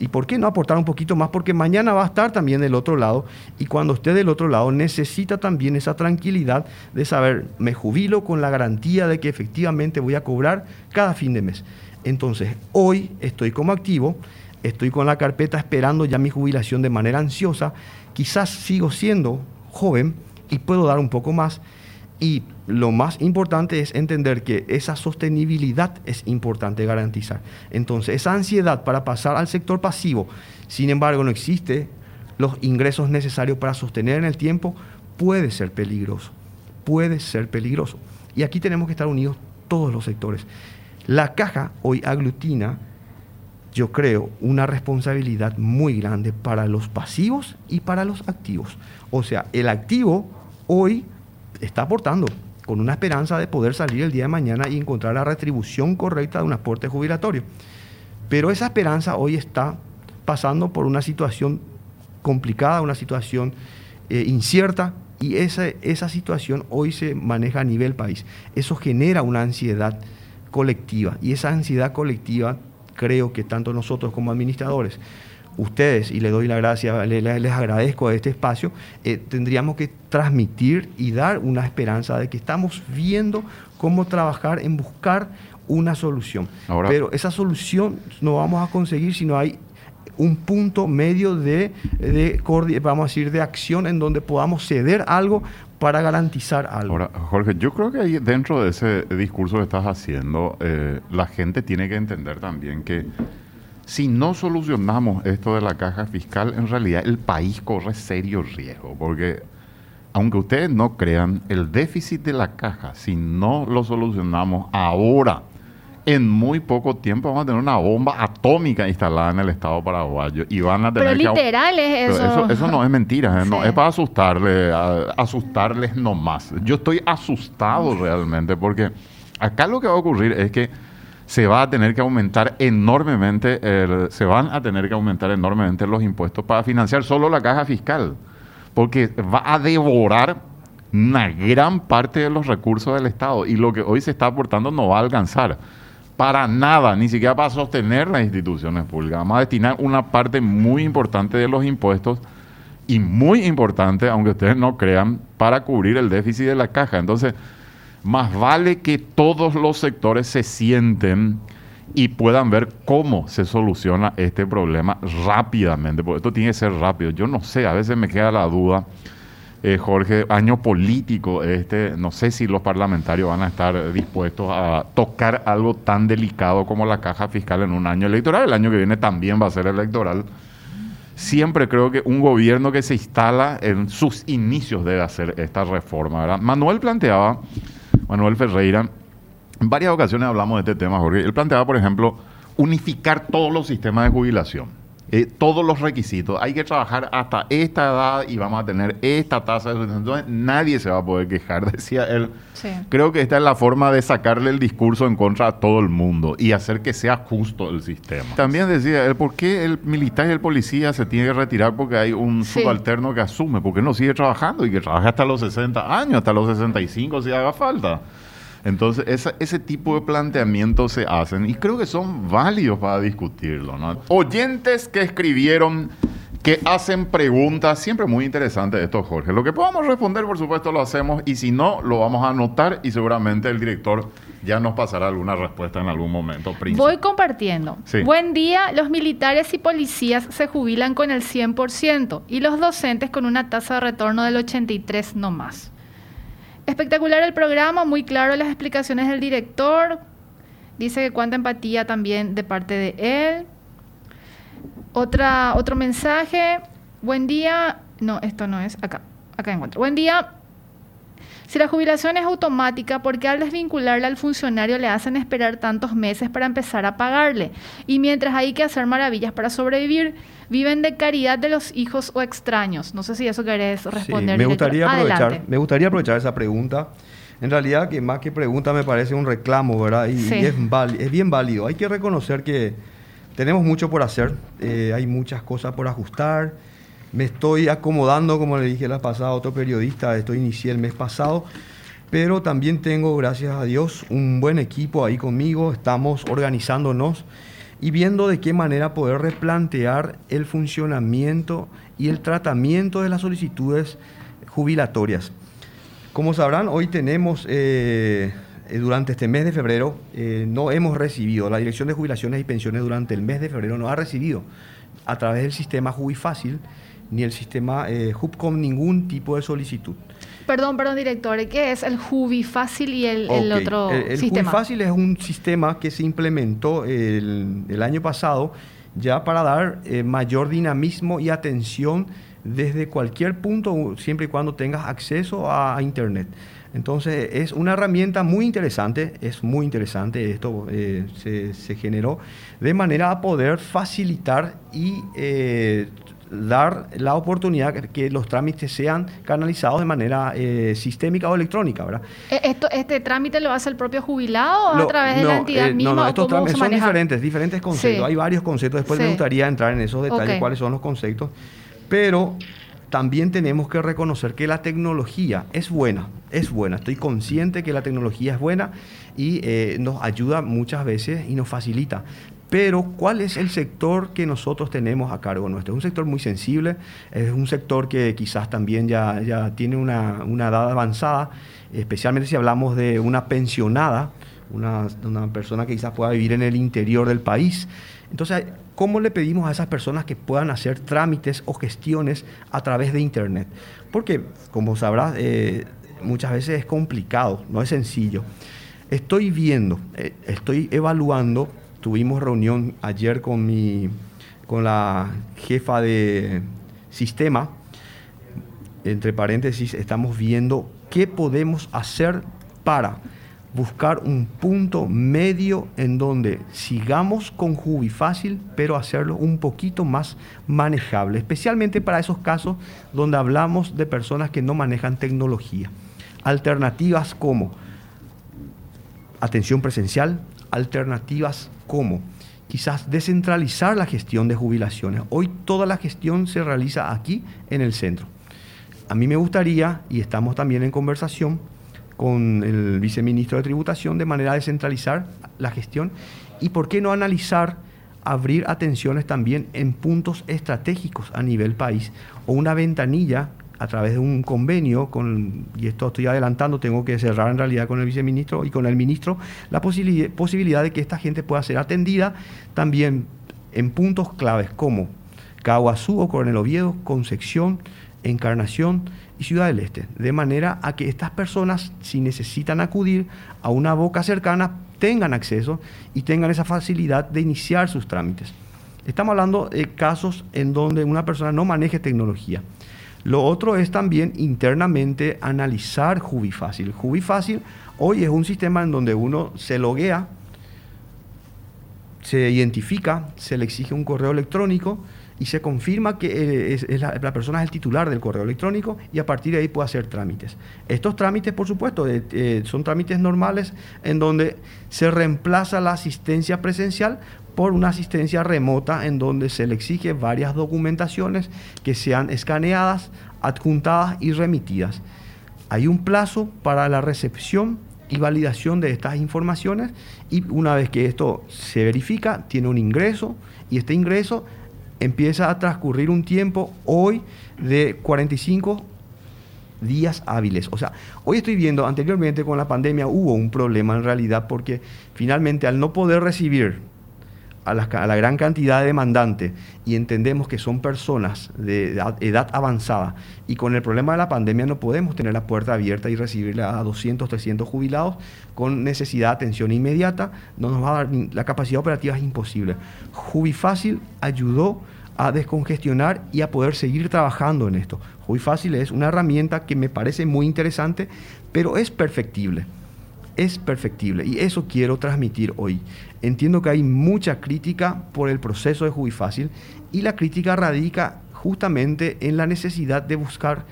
S4: ¿Y por qué no aportar un poquito más? Porque mañana va a estar también del otro lado y cuando esté del otro lado necesita también esa tranquilidad de saber, me jubilo con la garantía de que efectivamente voy a cobrar cada fin de mes. Entonces, hoy estoy como activo, estoy con la carpeta esperando ya mi jubilación de manera ansiosa, quizás sigo siendo joven y puedo dar un poco más y lo más importante es entender que esa sostenibilidad es importante garantizar. Entonces, esa ansiedad para pasar al sector pasivo, sin embargo, no existe los ingresos necesarios para sostener en el tiempo, puede ser peligroso. Puede ser peligroso. Y aquí tenemos que estar unidos todos los sectores. La caja hoy aglutina, yo creo, una responsabilidad muy grande para los pasivos y para los activos. O sea, el activo hoy está aportando con una esperanza de poder salir el día de mañana y encontrar la retribución correcta de un aporte jubilatorio. Pero esa esperanza hoy está pasando por una situación complicada, una situación eh, incierta, y esa, esa situación hoy se maneja a nivel país. Eso genera una ansiedad colectiva, y esa ansiedad colectiva creo que tanto nosotros como administradores ustedes, y les doy la gracia, les, les agradezco a este espacio, eh, tendríamos que transmitir y dar una esperanza de que estamos viendo cómo trabajar en buscar una solución. Pero esa solución no vamos a conseguir si no hay un punto medio de, de, vamos a decir, de acción en donde podamos ceder algo para garantizar algo.
S2: Ahora, Jorge, yo creo que ahí dentro de ese discurso que estás haciendo, eh, la gente tiene que entender también que si no solucionamos esto de la caja fiscal, en realidad el país corre serio riesgo, porque aunque ustedes no crean, el déficit de la caja, si no lo solucionamos ahora, en muy poco tiempo vamos a tener una bomba atómica instalada en el Estado paraguayo y van a tener
S3: Pero literal es
S2: eso. eso. no es mentira, ¿eh? no, es para asustarle, asustarles nomás. Yo estoy asustado realmente porque acá lo que va a ocurrir es que se va a tener que aumentar enormemente, se van a tener que aumentar enormemente los impuestos para financiar solo la caja fiscal, porque va a devorar una gran parte de los recursos del Estado y lo que hoy se está aportando no va a alcanzar para nada, ni siquiera para sostener las instituciones públicas. Vamos a destinar una parte muy importante de los impuestos y muy importante, aunque ustedes no crean, para cubrir el déficit de la caja. Entonces, más vale que todos los sectores se sienten y puedan ver cómo se soluciona este problema rápidamente, porque esto tiene que ser rápido. Yo no sé, a veces me queda la duda, eh, Jorge, año político este, no sé si los parlamentarios van a estar dispuestos a tocar algo tan delicado como la caja fiscal en un año electoral. El año que viene también va a ser electoral. Siempre creo que un gobierno que se instala en sus inicios debe hacer esta reforma. Manuel planteaba Manuel Ferreira, en varias ocasiones hablamos de este tema, Jorge. Él planteaba, por ejemplo, unificar todos los sistemas de jubilación. Eh, todos los requisitos. Hay que trabajar hasta esta edad y vamos a tener esta tasa. De... Entonces nadie se va a poder quejar, decía él. Creo que esta es la forma de sacarle el discurso en contra a todo el mundo y hacer que sea justo el sistema. También decía él, ¿por qué el militar y el policía se tiene que retirar porque hay un subalterno que asume? ¿Por qué no sigue trabajando y que trabaje hasta los 60 años, hasta los 65 si haga falta? Entonces, ese tipo de planteamientos se hacen y creo que son válidos para discutirlo. Oyentes que escribieron, que hacen preguntas, siempre muy interesante esto, Jorge. Lo que podamos responder, por supuesto, lo hacemos y si no, lo vamos a anotar y seguramente el director ya nos pasará alguna respuesta en algún momento.
S3: Voy compartiendo. Buen día, los militares y policías se jubilan con el 100% y los docentes con una tasa de retorno del 83 no más. Espectacular el programa, muy claro las explicaciones del director. Dice que cuánta empatía también de parte de él. Otra, otro mensaje. Buen día. No, esto no es. Acá. Acá encuentro. Buen día. Si la jubilación es automática, ¿por qué al desvincularle al funcionario le hacen esperar tantos meses para empezar a pagarle? Y mientras hay que hacer maravillas para sobrevivir, viven de caridad de los hijos o extraños. No sé si eso querés responder.
S4: me, gustaría aprovechar, me gustaría aprovechar esa pregunta. En realidad, que más que pregunta me parece un reclamo, ¿verdad? Y, es, es, bien válido. Hay que reconocer que tenemos mucho por hacer, eh, hay muchas cosas por ajustar me estoy acomodando, como le dije la pasada a otro periodista, esto inicié el mes pasado, pero también tengo, gracias a Dios, un buen equipo ahí conmigo, estamos organizándonos y viendo de qué manera poder replantear el funcionamiento y el tratamiento de las solicitudes jubilatorias. Como sabrán, hoy tenemos, eh, durante este mes de febrero, eh, no hemos recibido, la Dirección de Jubilaciones y Pensiones durante el mes de febrero no ha recibido a través del sistema Jubifácil ni el sistema HUBCOM ningún tipo de solicitud.
S3: Perdón, perdón, director, ¿qué es el Jubifácil y el, el otro
S4: el, el
S3: sistema?
S4: Jubifácil es un sistema que se implementó el, el año pasado ya para dar mayor dinamismo y atención desde cualquier punto, siempre y cuando tengas acceso a, Internet. Entonces es una herramienta muy interesante, es muy interesante, esto eh, se, generó de manera a poder facilitar y eh, dar la oportunidad que los trámites sean canalizados de manera eh, sistémica o electrónica, ¿verdad?
S3: ¿Esto, ¿Este trámite lo hace el propio jubilado o a través de la entidad misma? No, no, estos trámites
S4: son diferentes, diferentes conceptos. Hay varios conceptos, después me gustaría entrar en esos detalles, cuáles son los conceptos. Pero también tenemos que reconocer que la tecnología es buena, es buena. Estoy consciente que la tecnología es buena y eh, nos ayuda muchas veces y nos facilita. Pero, ¿cuál es el sector que nosotros tenemos a cargo nuestro? Es un sector muy sensible, es un sector que quizás también ya, ya tiene una, una edad avanzada, especialmente si hablamos de una pensionada, una, una persona que quizás pueda vivir en el interior del país. Entonces, ¿cómo le pedimos a esas personas que puedan hacer trámites o gestiones a través de Internet? Porque, como sabrás, eh, muchas veces es complicado, no es sencillo. Estoy viendo, eh, estoy evaluando, tuvimos reunión ayer con, mi, con la jefa de sistema, entre paréntesis, estamos viendo qué podemos hacer para buscar un punto medio en donde sigamos con Jubi fácil, pero hacerlo un poquito más manejable, especialmente para esos casos donde hablamos de personas que no manejan tecnología. Alternativas como atención presencial, alternativas como quizás descentralizar la gestión de jubilaciones. Hoy toda la gestión se realiza aquí en el centro. A mí me gustaría, y estamos también en conversación, con el viceministro de Tributación de manera de centralizar la gestión y por qué no analizar abrir atenciones también en puntos estratégicos a nivel país o una ventanilla a través de un convenio con, y esto estoy adelantando, tengo que cerrar en realidad con el viceministro y con el ministro, la posibilidad de que esta gente pueda ser atendida también en puntos claves como Caguazú o Coronel Oviedo, Concepción, Encarnación y Ciudad del Este, de manera a que estas personas, si necesitan acudir a una boca cercana, tengan acceso y tengan esa facilidad de iniciar sus trámites. Estamos hablando de casos en donde una persona no maneje tecnología. Lo otro es también internamente analizar Jubifácil. Jubifácil hoy es un sistema en donde uno se loguea, se identifica, se le exige un correo electrónico, y se confirma que eh, la, persona es el titular del correo electrónico y a partir de ahí puede hacer trámites. Estos trámites, por supuesto, eh, son trámites normales en donde se reemplaza la asistencia presencial por una asistencia remota en donde se le exige varias documentaciones que sean escaneadas, adjuntadas y remitidas. Hay un plazo para la recepción y validación de estas informaciones y una vez que esto se verifica, tiene un ingreso y este ingreso empieza a transcurrir un tiempo hoy de 45 días hábiles. O sea, hoy estoy viendo, anteriormente con la pandemia hubo un problema en realidad porque finalmente al no poder recibir a la, gran cantidad de demandantes y entendemos que son personas de edad, avanzada y con el problema de la pandemia no podemos tener la puerta abierta y recibirle a 200, 300 jubilados con necesidad de atención inmediata, no nos va a dar la capacidad operativa es imposible. Jubifácil ayudó a descongestionar y a poder seguir trabajando en esto. Jubifácil es una herramienta que me parece muy interesante, pero es perfectible es perfectible y eso quiero transmitir hoy. Entiendo que hay mucha crítica por el proceso de Jubifácil y la crítica radica justamente en la necesidad de buscar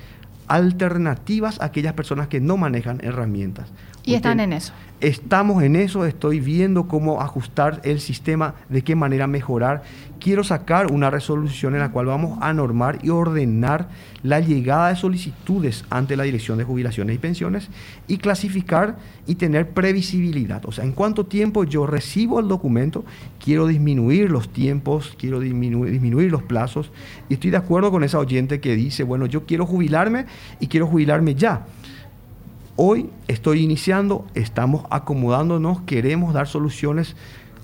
S4: alternativas a aquellas personas que no manejan herramientas.
S3: Y están en eso.
S4: Estamos en eso, estoy viendo cómo ajustar el sistema, de qué manera mejorar. Quiero sacar una resolución en la cual vamos a normar y ordenar la llegada de solicitudes ante la Dirección de Jubilaciones y Pensiones y clasificar y tener previsibilidad. O sea, en cuánto tiempo yo recibo el documento, quiero disminuir los tiempos, quiero disminuir, disminuir los plazos. Y estoy de acuerdo con esa oyente que dice, bueno, yo quiero jubilarme y quiero jubilarme ya Hoy estoy iniciando, estamos acomodándonos, queremos dar soluciones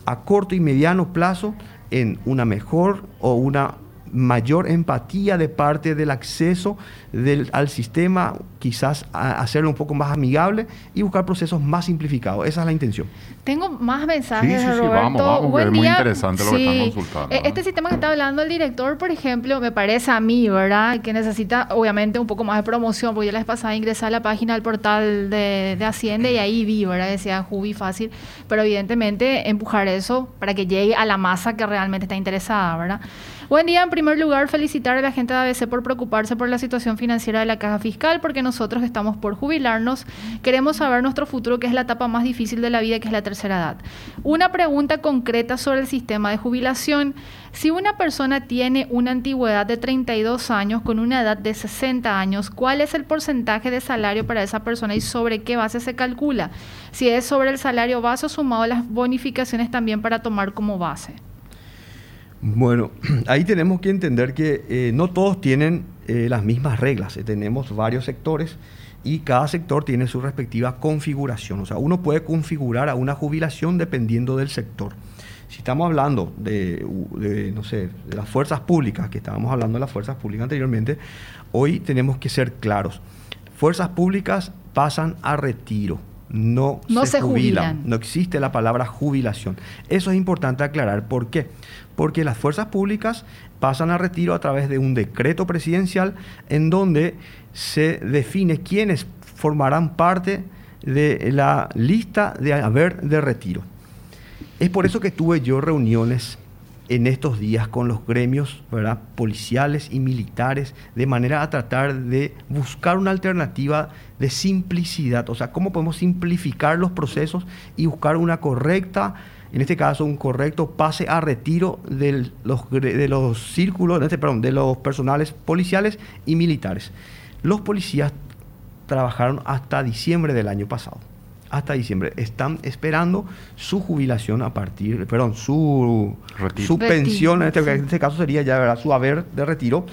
S4: a corto y mediano plazo en una mejor o una mayor empatía de parte del acceso del, al sistema, quizás hacerlo un poco más amigable y buscar procesos más simplificados. Esa es la intención.
S3: Tengo más mensajes,
S2: sí, sí,
S3: Roberto.
S2: vamos, vamos, es muy interesante lo que están consultando.
S3: E, este sistema que está hablando el director, por ejemplo, me parece a mí, ¿verdad? Que necesita, obviamente, un poco más de promoción, porque yo la vez pasada ingresé a la página del portal de, de Hacienda y ahí vi, ¿verdad? Decía Jubi fácil, pero evidentemente empujar eso para que llegue a la masa que realmente está interesada, ¿verdad? Buen día, en primer lugar, felicitar a la gente de ABC por preocuparse por la situación financiera de la caja fiscal, porque nosotros estamos por jubilarnos, queremos saber nuestro futuro, que es la etapa más difícil de la vida, que es la tercera edad. Una pregunta concreta sobre el sistema de jubilación. Si una persona tiene una antigüedad de 32 años con una edad de 60 años, ¿cuál es el porcentaje de salario para esa persona y sobre qué base se calcula? Si es sobre el salario base o sumado a las bonificaciones también para tomar como base.
S4: Bueno, ahí tenemos que entender que eh, no todos tienen eh, las mismas reglas. Eh, tenemos varios sectores y cada sector tiene su respectiva configuración. O sea, uno puede configurar a una jubilación dependiendo del sector. Si estamos hablando de, no sé, de las fuerzas públicas, que estábamos hablando de las fuerzas públicas anteriormente, hoy tenemos que ser claros. Fuerzas públicas pasan a retiro no, se, jubilan. No existe la palabra jubilación. Eso es importante aclarar. ¿Por qué? Porque las fuerzas públicas pasan a retiro a través de un decreto presidencial en donde se define quiénes formarán parte de la lista de haber de retiro. Es por eso que tuve yo reuniones en estos días con los gremios policiales y militares de manera a tratar de buscar una alternativa de simplicidad, o sea, cómo podemos simplificar los procesos y buscar una correcta, en este caso un correcto pase a retiro de los, de los círculos, este, perdón, de los personales policiales y militares. Los policías trabajaron hasta diciembre del año pasado hasta diciembre. Están esperando su jubilación a partir, perdón, su, su pensión, en este, en este, caso sería ya ¿verdad? su haber de retiro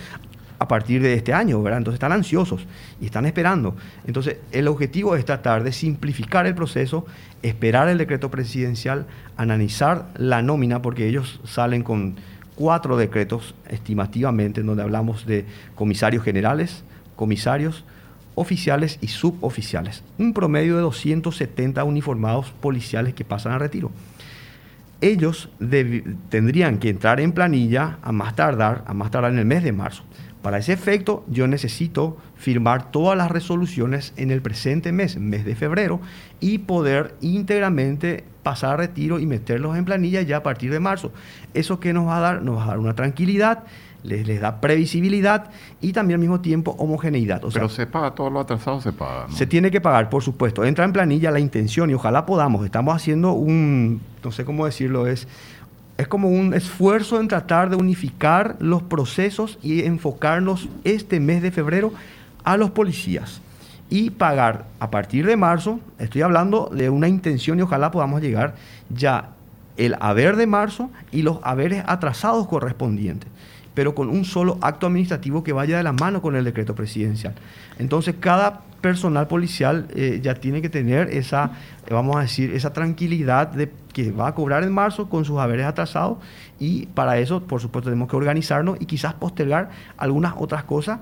S4: a partir de este año, ¿verdad? Entonces están ansiosos y están esperando. Entonces el objetivo es tratar de simplificar el proceso, esperar el decreto presidencial, analizar la nómina, porque ellos salen con cuatro decretos estimativamente, en donde hablamos de comisarios generales, comisarios, oficiales y suboficiales. Un promedio de 270 uniformados policiales que pasan a retiro. Ellos tendrían que entrar en planilla a más tardar, a más tardar en el mes de marzo. Para ese efecto, yo necesito firmar todas las resoluciones en el presente mes, mes de febrero, y poder íntegramente pasar a retiro y meterlos en planilla ya a partir de marzo. ¿Eso que nos va a dar? Nos va a dar una tranquilidad les, da previsibilidad y también al mismo tiempo homogeneidad.
S2: Pero se paga, todo lo atrasado se paga.
S4: Se tiene que pagar, por supuesto. Entra en planilla la intención y ojalá podamos. Estamos haciendo un, no sé cómo decirlo, es, es como un esfuerzo en tratar de unificar los procesos y enfocarnos este mes de febrero a los policías y pagar a partir de marzo, estoy hablando de una intención y ojalá podamos llegar ya el haber de marzo y los haberes atrasados correspondientes pero con un solo acto administrativo que vaya de la mano con el decreto presidencial. Entonces, cada personal policial eh, ya tiene que tener esa, eh, vamos a decir, esa tranquilidad de que va a cobrar en marzo con sus haberes atrasados y para eso, por supuesto, tenemos que organizarnos y quizás postergar algunas otras cosas.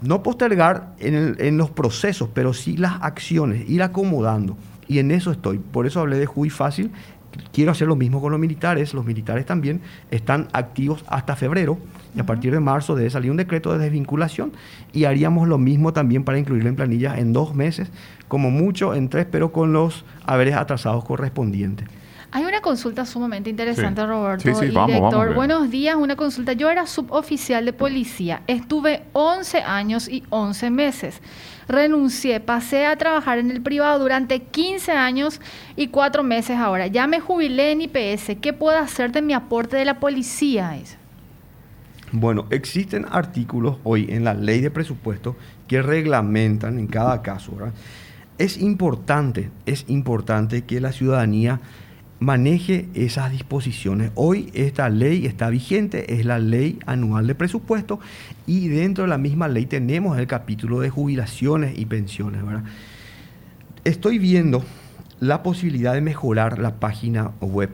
S4: No postergar en, en los procesos, pero sí las acciones, ir acomodando. Y en eso estoy. Por eso hablé de Juy Fácil, quiero hacer lo mismo con los militares. Los militares también están activos hasta febrero y a partir de marzo debe salir un decreto de desvinculación y haríamos lo mismo también para incluirlo en planilla en dos meses, como mucho en tres, pero con los haberes atrasados correspondientes.
S3: Hay una consulta sumamente interesante, Roberto.
S2: Sí, sí, director,
S3: buenos días, una consulta. Yo era suboficial de policía, estuve 11 años y 11 meses. Renuncié, pasé a trabajar en el privado durante 15 años y 4 meses ahora. Ya me jubilé en IPS. ¿Qué puedo hacer de mi aporte de la policía?
S4: Bueno, existen artículos hoy en la ley de presupuesto que reglamentan en cada caso. Es importante, es importante que la ciudadanía maneje esas disposiciones. Hoy esta ley está vigente, es la ley anual de presupuesto y dentro de la misma ley tenemos el capítulo de jubilaciones y pensiones. Estoy viendo la posibilidad de mejorar la página web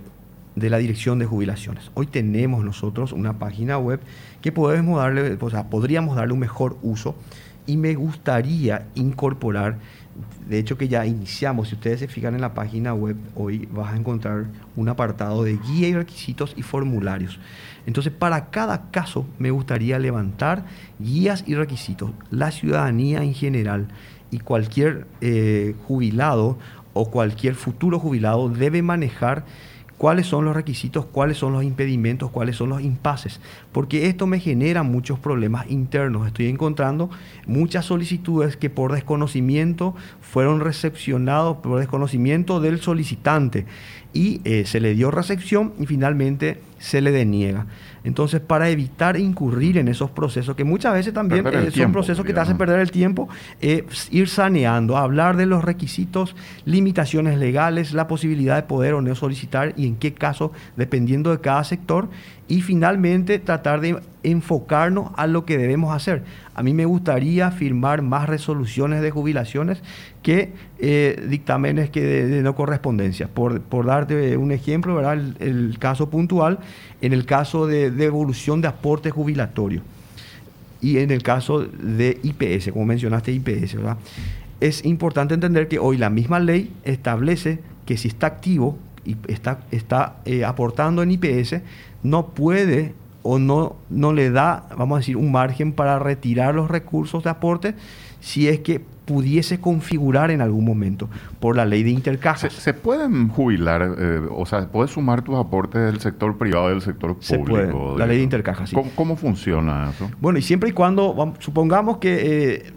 S4: de la Dirección de Jubilaciones. Hoy tenemos nosotros una página web que podemos darle, o sea, podríamos darle un mejor uso y me gustaría incorporar de hecho que ya iniciamos, si ustedes se fijan en la página web, hoy vas a encontrar un apartado de guía y requisitos y formularios. Entonces, para cada caso me gustaría levantar guías y requisitos. La ciudadanía en general y cualquier eh, jubilado o cualquier futuro jubilado debe manejar cuáles son los requisitos, cuáles son los impedimentos, cuáles son los impases, porque esto me genera muchos problemas internos. Estoy encontrando muchas solicitudes que por desconocimiento fueron recepcionados, por desconocimiento del solicitante, y eh, se le dio recepción y finalmente se le deniega. Entonces, para evitar incurrir en esos procesos, que muchas veces también eh, son procesos que te hacen perder el tiempo, eh, ir saneando, hablar de los requisitos, limitaciones legales, la posibilidad de poder o no solicitar y en qué caso, dependiendo de cada sector, y finalmente tratar de enfocarnos a lo que debemos hacer. A mí me gustaría firmar más resoluciones de jubilaciones que eh, dictámenes que de, no correspondencia. Por, por, darte un ejemplo, ¿verdad? El, el, caso puntual, en el caso de devolución de aporte jubilatorio y en el caso de IPS, como mencionaste IPS. Es importante entender que hoy la misma ley establece que si está activo y está, está eh, aportando en IPS, no puede o no, no le da, vamos a decir, un margen para retirar los recursos de aporte si es que pudiese configurar en algún momento por la ley de intercajas.
S2: ¿Se, pueden jubilar, eh, o sea, puedes sumar tus aportes del sector privado y del sector público? Se puede,
S4: la ley de intercajas, sí.
S2: ¿Cómo, funciona eso?
S4: Bueno, y siempre y cuando, supongamos que eh,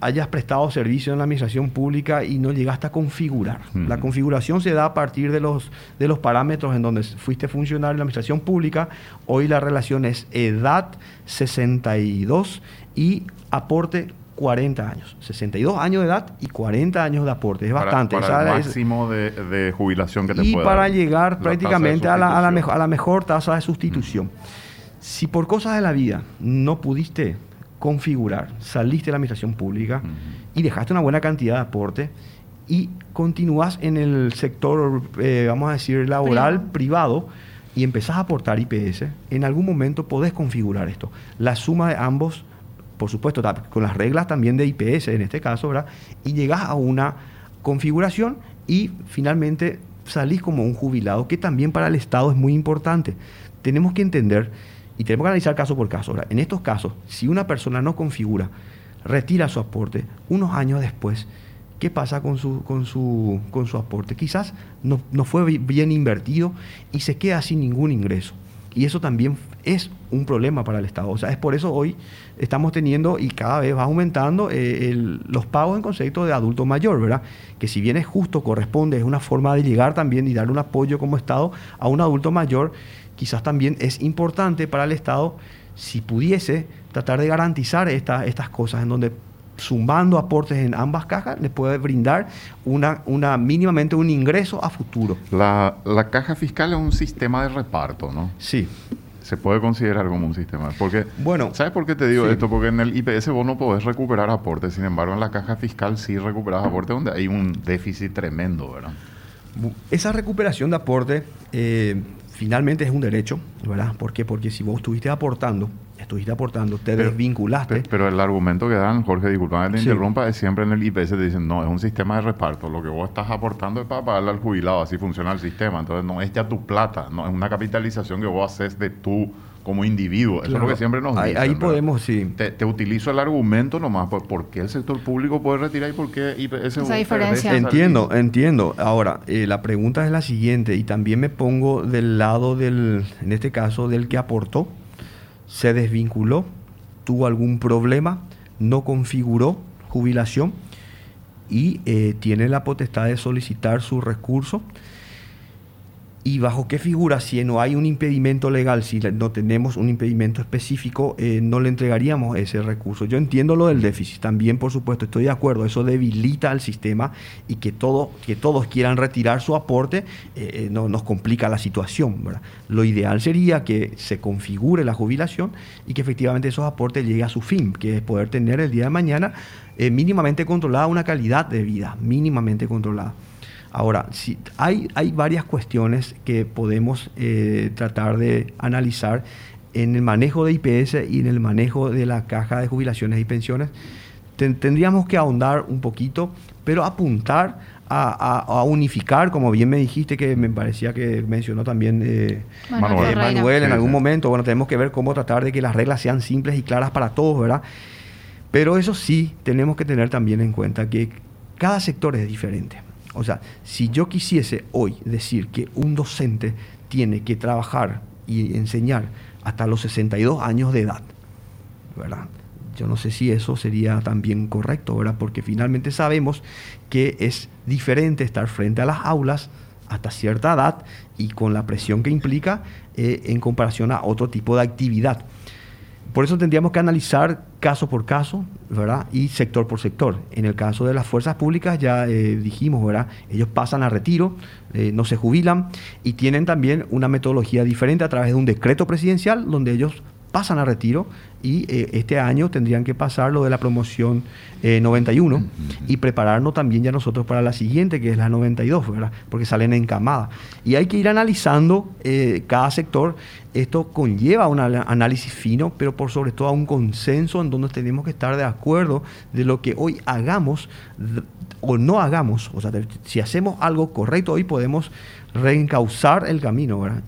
S4: hayas prestado servicio en la administración pública y no llegaste a configurar. La configuración se da a partir de los, de los parámetros en donde fuiste funcionario en la administración pública. Hoy la relación es edad 62 y aporte 40 años. 62 años de edad y 40 años de aporte. Es bastante.
S2: Para el máximo de, jubilación que te
S4: Y para llegar prácticamente a la, a, la mejor tasa de sustitución. Si por cosas de la vida no pudiste configurar, saliste de la administración pública y dejaste una buena cantidad de aporte y continúas en el sector, eh, vamos a decir, laboral, privado, y empezás a aportar IPS, en algún momento podés configurar esto. La suma de ambos, por supuesto, con las reglas también de IPS en este caso, ¿verdad? Y llegás a una configuración y finalmente salís como un jubilado, que también para el Estado es muy importante. Tenemos que entender y tenemos que analizar caso por caso. en estos casos, si una persona no configura, retira su aporte, unos años después, ¿qué pasa con su, con su, con su aporte? Quizás no, no fue bien invertido y se queda sin ningún ingreso. Y eso también es un problema para el Estado. O sea, es por eso hoy estamos teniendo y cada vez va aumentando eh, los pagos en concepto de adulto mayor, ¿verdad? Que si bien es justo, corresponde, es una forma de llegar también y darle un apoyo como Estado a un adulto mayor quizás también es importante para el Estado si pudiese tratar de garantizar estas cosas en donde sumando aportes en ambas cajas le puede brindar una, una mínimamente un ingreso a futuro.
S2: La, caja fiscal es un sistema de reparto, ¿no?
S4: Sí.
S2: Se puede considerar como un sistema. Porque, bueno, ¿sabes por qué te digo esto? Porque en el IPS vos no podés recuperar aportes, sin embargo en la caja fiscal sí recuperas aportes donde hay un déficit tremendo, ¿verdad?
S4: Esa recuperación de aporte eh, finalmente es un derecho, ¿verdad? ¿Por qué? Porque si vos estuviste aportando, estuviste aportando, te desvinculaste.
S2: Pero, el argumento que dan, Jorge, disculpa que te interrumpa, es siempre en el IPS te dicen, no, es un sistema de reparto, lo que vos estás aportando es para pagarle al jubilado, así funciona el sistema, entonces no es ya tu plata, no es una capitalización que vos haces de tu como individuo. Eso es lo que siempre nos
S4: dicen. Ahí, podemos, sí.
S2: Te, utilizo el argumento nomás, ¿por qué el sector público puede retirar y por qué
S3: esa diferencia?
S4: Entiendo, entiendo. Ahora, eh, la pregunta es la siguiente, y también me pongo del lado del, en este caso, del que aportó, se desvinculó, tuvo algún problema, no configuró jubilación y eh, tiene la potestad de solicitar su recurso y bajo qué figura, si no hay un impedimento legal, si no tenemos un impedimento específico, eh, no le entregaríamos ese recurso. Yo entiendo lo del déficit, también por supuesto estoy de acuerdo, eso debilita al sistema y que, todo, que todos quieran retirar su aporte eh, eh, no, nos complica la situación. Lo ideal sería que se configure la jubilación y que efectivamente esos aportes lleguen a su fin, que es poder tener el día de mañana mínimamente controlada una calidad de vida, mínimamente controlada. Ahora, si hay, hay varias cuestiones que podemos eh, tratar de analizar en el manejo de IPS y en el manejo de la caja de jubilaciones y pensiones. tendríamos que ahondar un poquito, pero apuntar a, unificar, como bien me dijiste, que me parecía que mencionó también eh, Manuel, en algún momento. Bueno, tenemos que ver cómo tratar de que las reglas sean simples y claras para todos, ¿verdad? Pero eso sí, tenemos que tener también en cuenta que cada sector es diferente. O sea, si yo quisiese hoy decir que un docente tiene que trabajar y enseñar hasta los 62 años de edad, ¿verdad? Yo no sé si eso sería también correcto, ¿verdad? Porque finalmente sabemos que es diferente estar frente a las aulas hasta cierta edad y con la presión que implica eh, en comparación a otro tipo de actividad. Por eso tendríamos que analizar caso por caso, ¿verdad? Y sector por sector. En el caso de las fuerzas públicas, ya eh, dijimos, ¿verdad? Ellos pasan a retiro, eh, no se jubilan y tienen también una metodología diferente a través de un decreto presidencial donde ellos pasan a retiro y eh, este año tendrían que pasar lo de la promoción 91 eh, y prepararnos también ya nosotros para la siguiente, que es la 92, ¿verdad? Porque salen en camada. Y hay que ir analizando eh, cada sector. Esto conlleva un análisis fino, pero por sobre todo a un consenso en donde tenemos que estar de acuerdo de lo que hoy hagamos o no hagamos. O sea, si hacemos algo correcto hoy podemos reencauzar el camino, ¿verdad?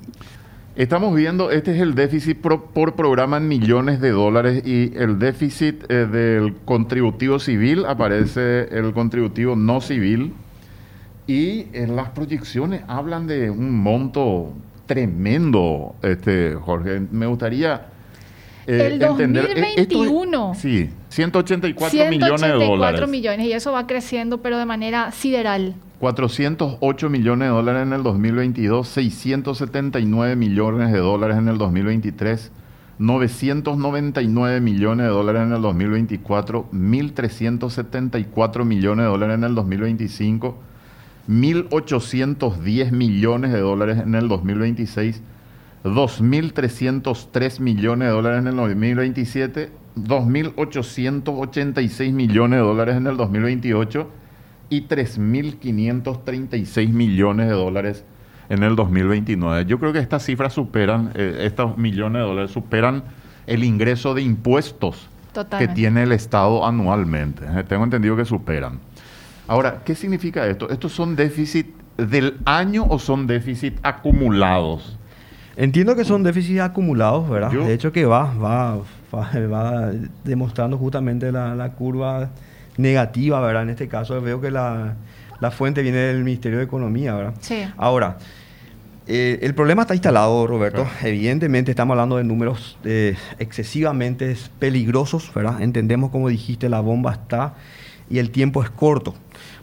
S2: Estamos viendo, este es el déficit por, programa en millones de dólares y el déficit eh, del contributivo civil, aparece el contributivo no civil y en las proyecciones hablan de un monto tremendo, este Jorge. Me gustaría
S3: eh, el 2021.
S2: sí, 184, millones de dólares. 184
S3: millones y eso va creciendo pero de manera sideral.
S2: 408 millones de dólares en el 2022, 679 millones de dólares en el 2023, 999 millones de dólares en el 2024, 1.374 millones de dólares en el 2025, 1.810 millones de dólares en el 2026, 2.303 millones de dólares en el 2027, 2.886 millones de dólares en el 2028 y 3.536 millones de dólares en el 2029. Yo creo que estas cifras superan, eh, estos millones de dólares superan el ingreso de impuestos que tiene el Estado anualmente. Eh, tengo entendido que superan. Ahora, ¿qué significa esto? ¿Estos son déficit del año o son déficit acumulados?
S4: Entiendo que son déficits acumulados, ¿verdad? de hecho que va, va, va, demostrando justamente la, la curva negativa, ¿verdad? En este caso veo que la, fuente viene del Ministerio de Economía, ¿verdad?
S3: Sí.
S4: Ahora, eh, el problema está instalado, Roberto. Evidentemente estamos hablando de números eh, excesivamente peligrosos, ¿verdad? Entendemos, como dijiste, la bomba está y el tiempo es corto.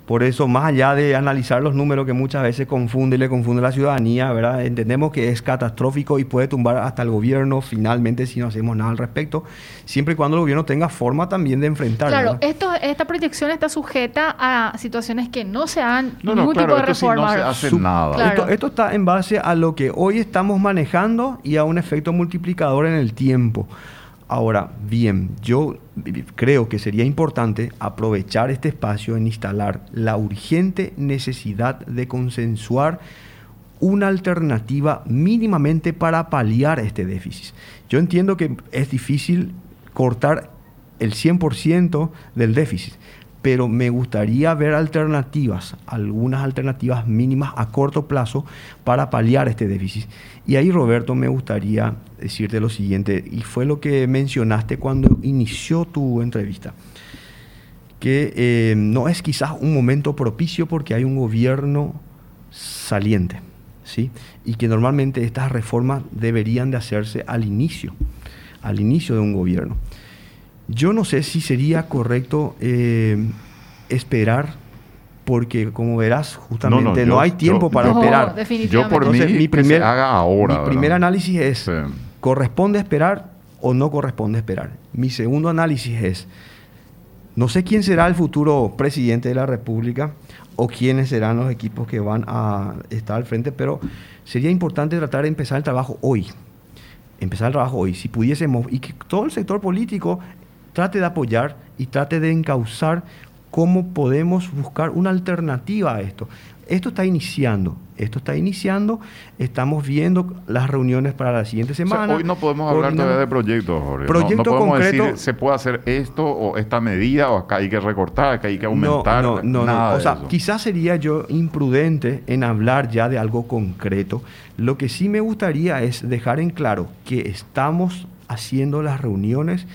S4: Por eso, más allá de analizar los números que muchas veces confunde y le confunde la ciudadanía, ¿verdad? entendemos que es catastrófico y puede tumbar hasta el gobierno finalmente si no hacemos nada al respecto, siempre y cuando el gobierno tenga forma también de enfrentarlo.
S3: Claro, esto, esta proyección está sujeta a situaciones que no se han ningún tipo de reforma.
S2: no se hace nada.
S4: Esto, esto está en base a lo que hoy estamos manejando y a un efecto multiplicador en el tiempo. Ahora, bien, yo creo que sería importante aprovechar este espacio en instalar la urgente necesidad de consensuar una alternativa mínimamente para paliar este déficit. Yo entiendo que es difícil cortar el 100% del déficit, pero me gustaría ver alternativas, algunas alternativas mínimas a corto plazo para paliar este déficit. Y ahí, Roberto, me gustaría decirte lo siguiente, y fue lo que mencionaste cuando inició tu entrevista, que eh, no es quizás un momento propicio porque hay un gobierno saliente, ¿sí? Y que normalmente estas reformas deberían de hacerse al inicio, al inicio de un gobierno. Yo no sé si sería correcto eh, esperar, porque como verás, justamente no, hay tiempo para esperar.
S2: Yo por mí, mi primer, haga ahora.
S4: Mi primer análisis es, ¿corresponde esperar o no corresponde esperar? Mi segundo análisis es, no sé quién será el futuro presidente de la República o quiénes serán los equipos que van a estar al frente, pero sería importante tratar de empezar el trabajo hoy empezar el trabajo hoy, si pudiésemos, y que todo el sector político trate de apoyar y trate de encauzar cómo podemos buscar una alternativa a esto. Esto está iniciando, esto está iniciando, estamos viendo las reuniones para la siguiente semana.
S2: hoy no podemos hablar todavía de proyectos, Jorge. Proyecto no, podemos decir se puede hacer esto o esta medida o acá hay que recortar, acá hay que aumentar.
S4: No, no, no. O sea, quizás sería yo imprudente en hablar ya de algo concreto. Lo que sí me gustaría es dejar en claro que estamos haciendo las reuniones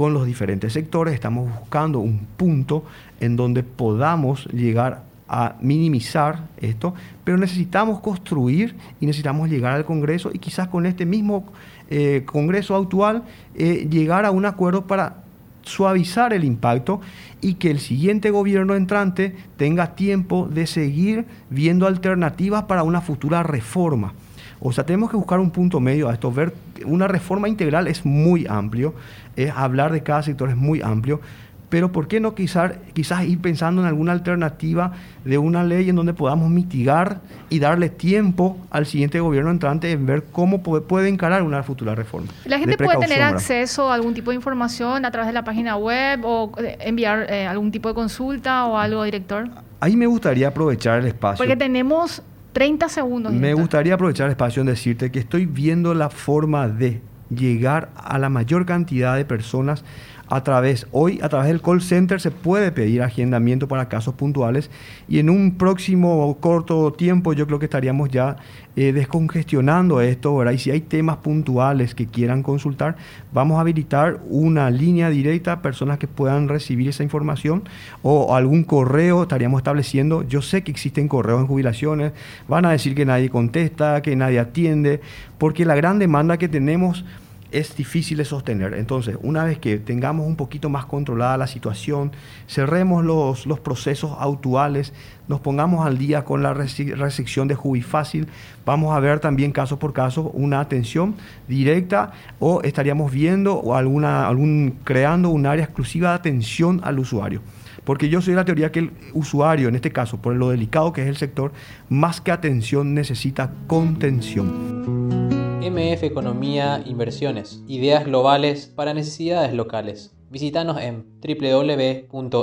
S4: con los diferentes sectores, estamos buscando un punto en donde podamos llegar a minimizar esto, pero necesitamos construir y necesitamos llegar al Congreso y quizás con este mismo eh, Congreso actual eh, llegar a un acuerdo para suavizar el impacto y que el siguiente gobierno entrante tenga tiempo de seguir viendo alternativas para una futura reforma. O sea, tenemos que buscar un punto medio a esto. Ver una reforma integral es muy amplio, es hablar de cada sector es muy amplio, pero ¿por qué no quizás, quizás ir pensando en alguna alternativa de una ley en donde podamos mitigar y darle tiempo al siguiente gobierno entrante en ver cómo puede, encarar una futura reforma?
S3: ¿La gente puede tener acceso a algún tipo de información a través de la página web o eh, enviar eh, algún tipo de consulta o algo, director?
S4: Ahí me gustaría aprovechar el espacio.
S3: Porque tenemos 30 segundos.
S4: Me gustaría aprovechar el espacio en decirte que estoy viendo la forma de llegar a la mayor cantidad de personas a través, hoy a través del call center se puede pedir agendamiento para casos puntuales y en un próximo corto tiempo yo creo que estaríamos ya eh, descongestionando esto. Y si hay temas puntuales que quieran consultar, vamos a habilitar una línea directa a personas que puedan recibir esa información o algún correo estaríamos estableciendo. Yo sé que existen correos en jubilaciones, van a decir que nadie contesta, que nadie atiende, porque la gran demanda que tenemos es difícil de sostener. Entonces, una vez que tengamos un poquito más controlada la situación, cerremos los, los procesos actuales, nos pongamos al día con la recepción de Fácil, vamos a ver también caso por caso una atención directa o estaríamos viendo o alguna, algún, creando un área exclusiva de atención al usuario. Porque yo soy de la teoría que el usuario, en este caso, por lo delicado que es el sector, más que atención necesita contención.
S1: MF Economía Inversiones, ideas globales para necesidades locales. Visítanos en www.mf.com.py.